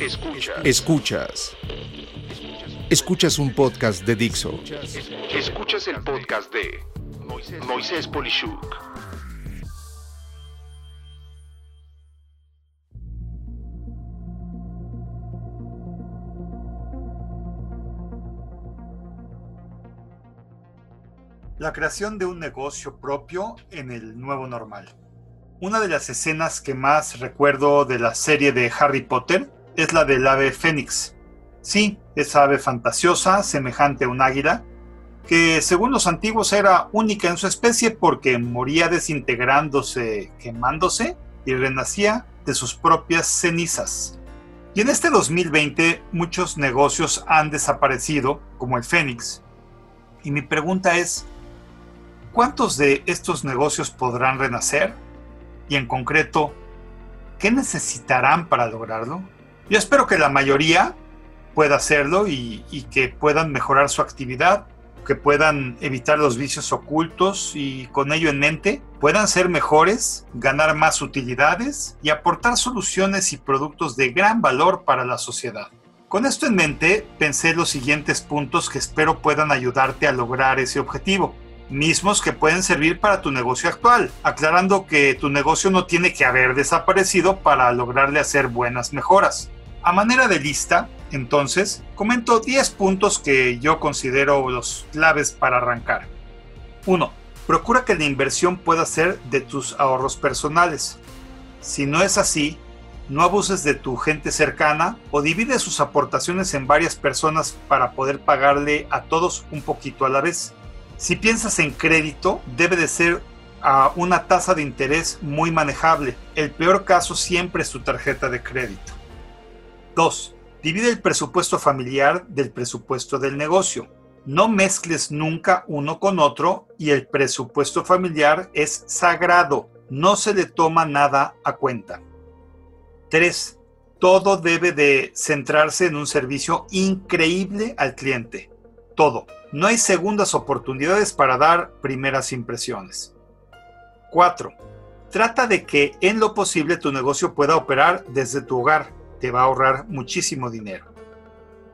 Escuchas. Escuchas. Escuchas un podcast de Dixo. Escuchas el podcast de Moisés Polishuk. La creación de un negocio propio en el nuevo normal. Una de las escenas que más recuerdo de la serie de Harry Potter es la del ave fénix. Sí, esa ave fantasiosa, semejante a un águila, que según los antiguos era única en su especie porque moría desintegrándose, quemándose y renacía de sus propias cenizas. Y en este 2020 muchos negocios han desaparecido, como el Fénix. Y mi pregunta es, ¿cuántos de estos negocios podrán renacer? y en concreto, ¿qué necesitarán para lograrlo? Yo espero que la mayoría pueda hacerlo y, que puedan mejorar su actividad, que puedan evitar los vicios ocultos y con ello en mente puedan ser mejores, ganar más utilidades y aportar soluciones y productos de gran valor para la sociedad. Con esto en mente, pensé los siguientes puntos que espero puedan ayudarte a lograr ese objetivo mismos que pueden servir para tu negocio actual, aclarando que tu negocio no tiene que haber desaparecido para lograrle hacer buenas mejoras. A manera de lista, entonces, comento 10 puntos que yo considero los claves para arrancar. 1. Procura que la inversión pueda ser de tus ahorros personales. Si no es así, no abuses de tu gente cercana o divide sus aportaciones en varias personas para poder pagarle a todos un poquito a la vez. Si piensas en crédito, debe de ser a una tasa de interés muy manejable. El peor caso siempre es tu tarjeta de crédito. 2. Divide el presupuesto familiar del presupuesto del negocio. No mezcles nunca uno con otro y el presupuesto familiar es sagrado. No se le toma nada a cuenta. 3. Todo debe de centrarse en un servicio increíble al cliente. Todo no hay segundas oportunidades para dar primeras impresiones. 4. Trata de que en lo posible tu negocio pueda operar desde tu hogar. Te va a ahorrar muchísimo dinero.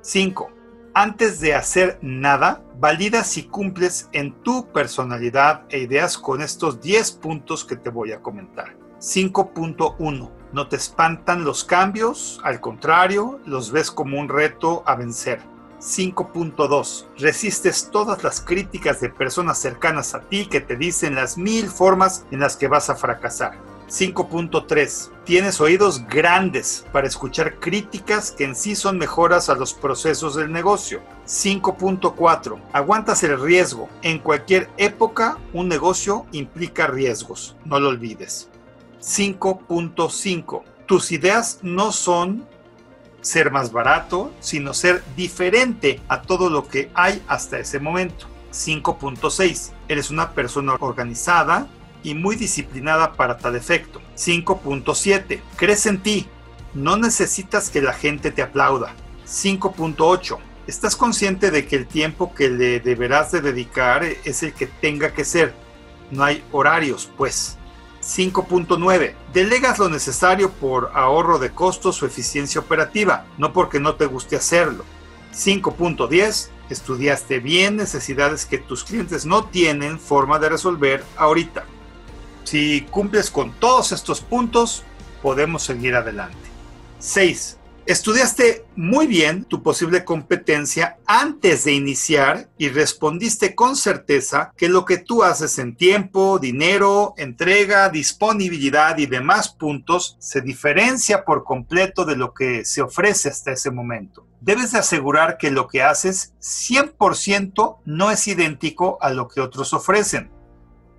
5. Antes de hacer nada, valida si cumples en tu personalidad e ideas con estos 10 puntos que te voy a comentar. 5.1. No te espantan los cambios, al contrario, los ves como un reto a vencer. 5.2. Resistes todas las críticas de personas cercanas a ti que te dicen las mil formas en las que vas a fracasar. 5.3. Tienes oídos grandes para escuchar críticas que en sí son mejoras a los procesos del negocio. 5.4. Aguantas el riesgo. En cualquier época, un negocio implica riesgos. No lo olvides. 5.5. Tus ideas no son ser más barato, sino ser diferente a todo lo que hay hasta ese momento. 5.6. Eres una persona organizada y muy disciplinada para tal efecto. 5.7. Crees en ti. No necesitas que la gente te aplauda. 5.8. Estás consciente de que el tiempo que le deberás de dedicar es el que tenga que ser. No hay horarios, pues. 5.9. Delegas lo necesario por ahorro de costos o eficiencia operativa, no porque no te guste hacerlo. 5.10. Estudiaste bien necesidades que tus clientes no tienen forma de resolver ahorita. Si cumples con todos estos puntos, podemos seguir adelante. 6. Estudiaste muy bien tu posible competencia antes de iniciar y respondiste con certeza que lo que tú haces en tiempo, dinero, entrega, disponibilidad y demás puntos se diferencia por completo de lo que se ofrece hasta ese momento. Debes de asegurar que lo que haces 100% no es idéntico a lo que otros ofrecen.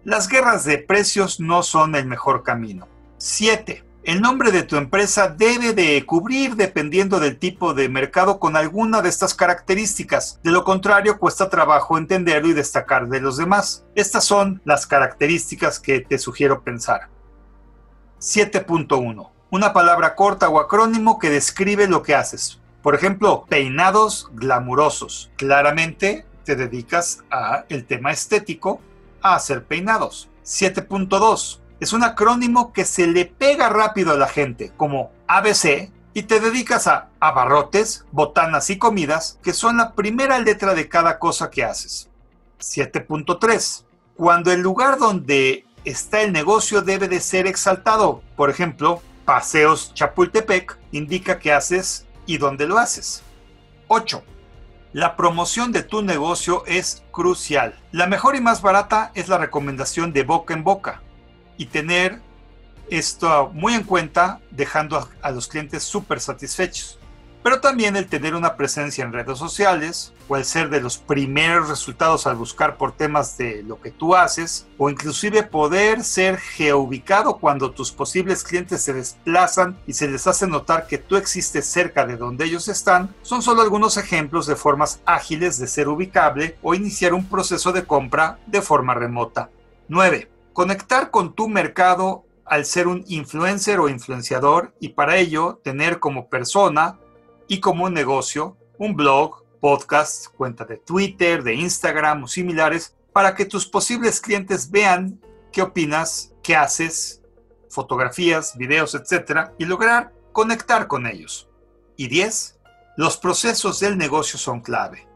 Las guerras de precios no son el mejor camino. 7 el nombre de tu empresa debe de cubrir dependiendo del tipo de mercado con alguna de estas características. De lo contrario, cuesta trabajo entenderlo y destacar de los demás. Estas son las características que te sugiero pensar. 7.1. Una palabra corta o acrónimo que describe lo que haces. Por ejemplo, peinados glamurosos. Claramente te dedicas a el tema estético, a hacer peinados. 7.2 es un acrónimo que se le pega rápido a la gente, como ABC, y te dedicas a abarrotes, botanas y comidas, que son la primera letra de cada cosa que haces. 7.3. Cuando el lugar donde está el negocio debe de ser exaltado. Por ejemplo, Paseos Chapultepec indica qué haces y dónde lo haces. 8. La promoción de tu negocio es crucial. La mejor y más barata es la recomendación de boca en boca y tener esto muy en cuenta dejando a, los clientes súper satisfechos pero también el tener una presencia en redes sociales o el ser de los primeros resultados al buscar por temas de lo que tú haces o inclusive poder ser geoubicado cuando tus posibles clientes se desplazan y se les hace notar que tú existes cerca de donde ellos están, son solo algunos ejemplos de formas ágiles de ser ubicable o iniciar un proceso de compra de forma remota. 9. Conectar con tu mercado al ser un influencer o influenciador y para ello tener como persona y como un negocio, un blog, podcast, cuenta de Twitter, de Instagram o similares, para que tus posibles clientes vean qué opinas, qué haces, fotografías, videos, etc. y lograr conectar con ellos. Y 10. Los procesos del negocio son clave,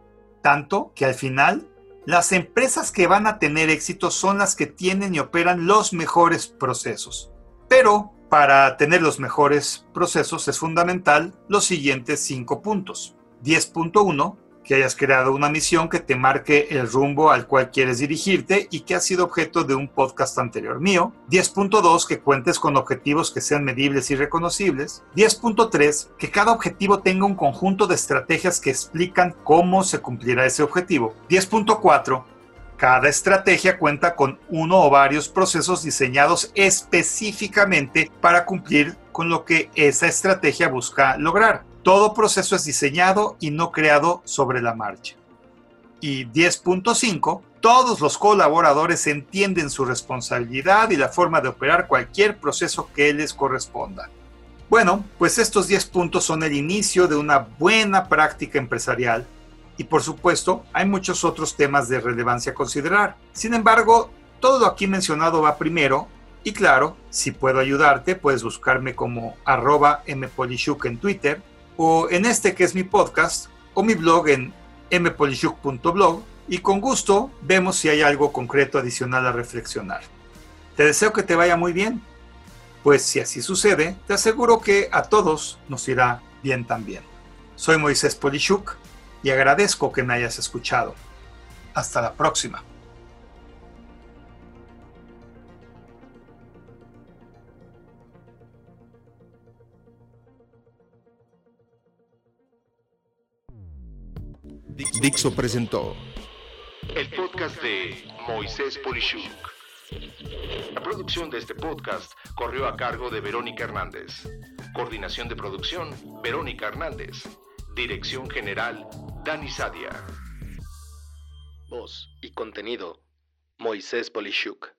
tanto que al final las empresas que van a tener éxito son las que tienen y operan los mejores procesos. Pero para tener los mejores procesos es fundamental los siguientes cinco puntos. 10.1, que hayas creado una misión que te marque el rumbo al cual quieres dirigirte y que ha sido objeto de un podcast anterior mío. 10.2, que cuentes con objetivos que sean medibles y reconocibles. 10.3, que cada objetivo tenga un conjunto de estrategias que explican cómo se cumplirá ese objetivo. 10.4, cada estrategia cuenta con uno o varios procesos diseñados específicamente para cumplir con lo que esa estrategia busca lograr. Todo proceso es diseñado y no creado sobre la marcha. Y 10.5, todos los colaboradores entienden su responsabilidad y la forma de operar cualquier proceso que les corresponda. Bueno, pues estos 10 puntos son el inicio de una buena práctica empresarial y por supuesto hay muchos otros temas de relevancia a considerar. Sin embargo, todo lo aquí mencionado va primero y claro, si puedo ayudarte, puedes buscarme como arroba mpolishuk en Twitter o en este que es mi podcast o mi blog en mpolishuk.blog y con gusto vemos si hay algo concreto adicional a reflexionar. Te deseo que te vaya muy bien, pues si así sucede, te aseguro que a todos nos irá bien también. Soy Moisés Polishuk y agradezco que me hayas escuchado. Hasta la próxima. Dixo presentó el podcast de Moisés Polishuk. La producción de este podcast corrió a cargo de Verónica Hernández. Coordinación de producción, Verónica Hernández. Dirección General, Dani Sadia. Voz y contenido, Moisés Polishuk.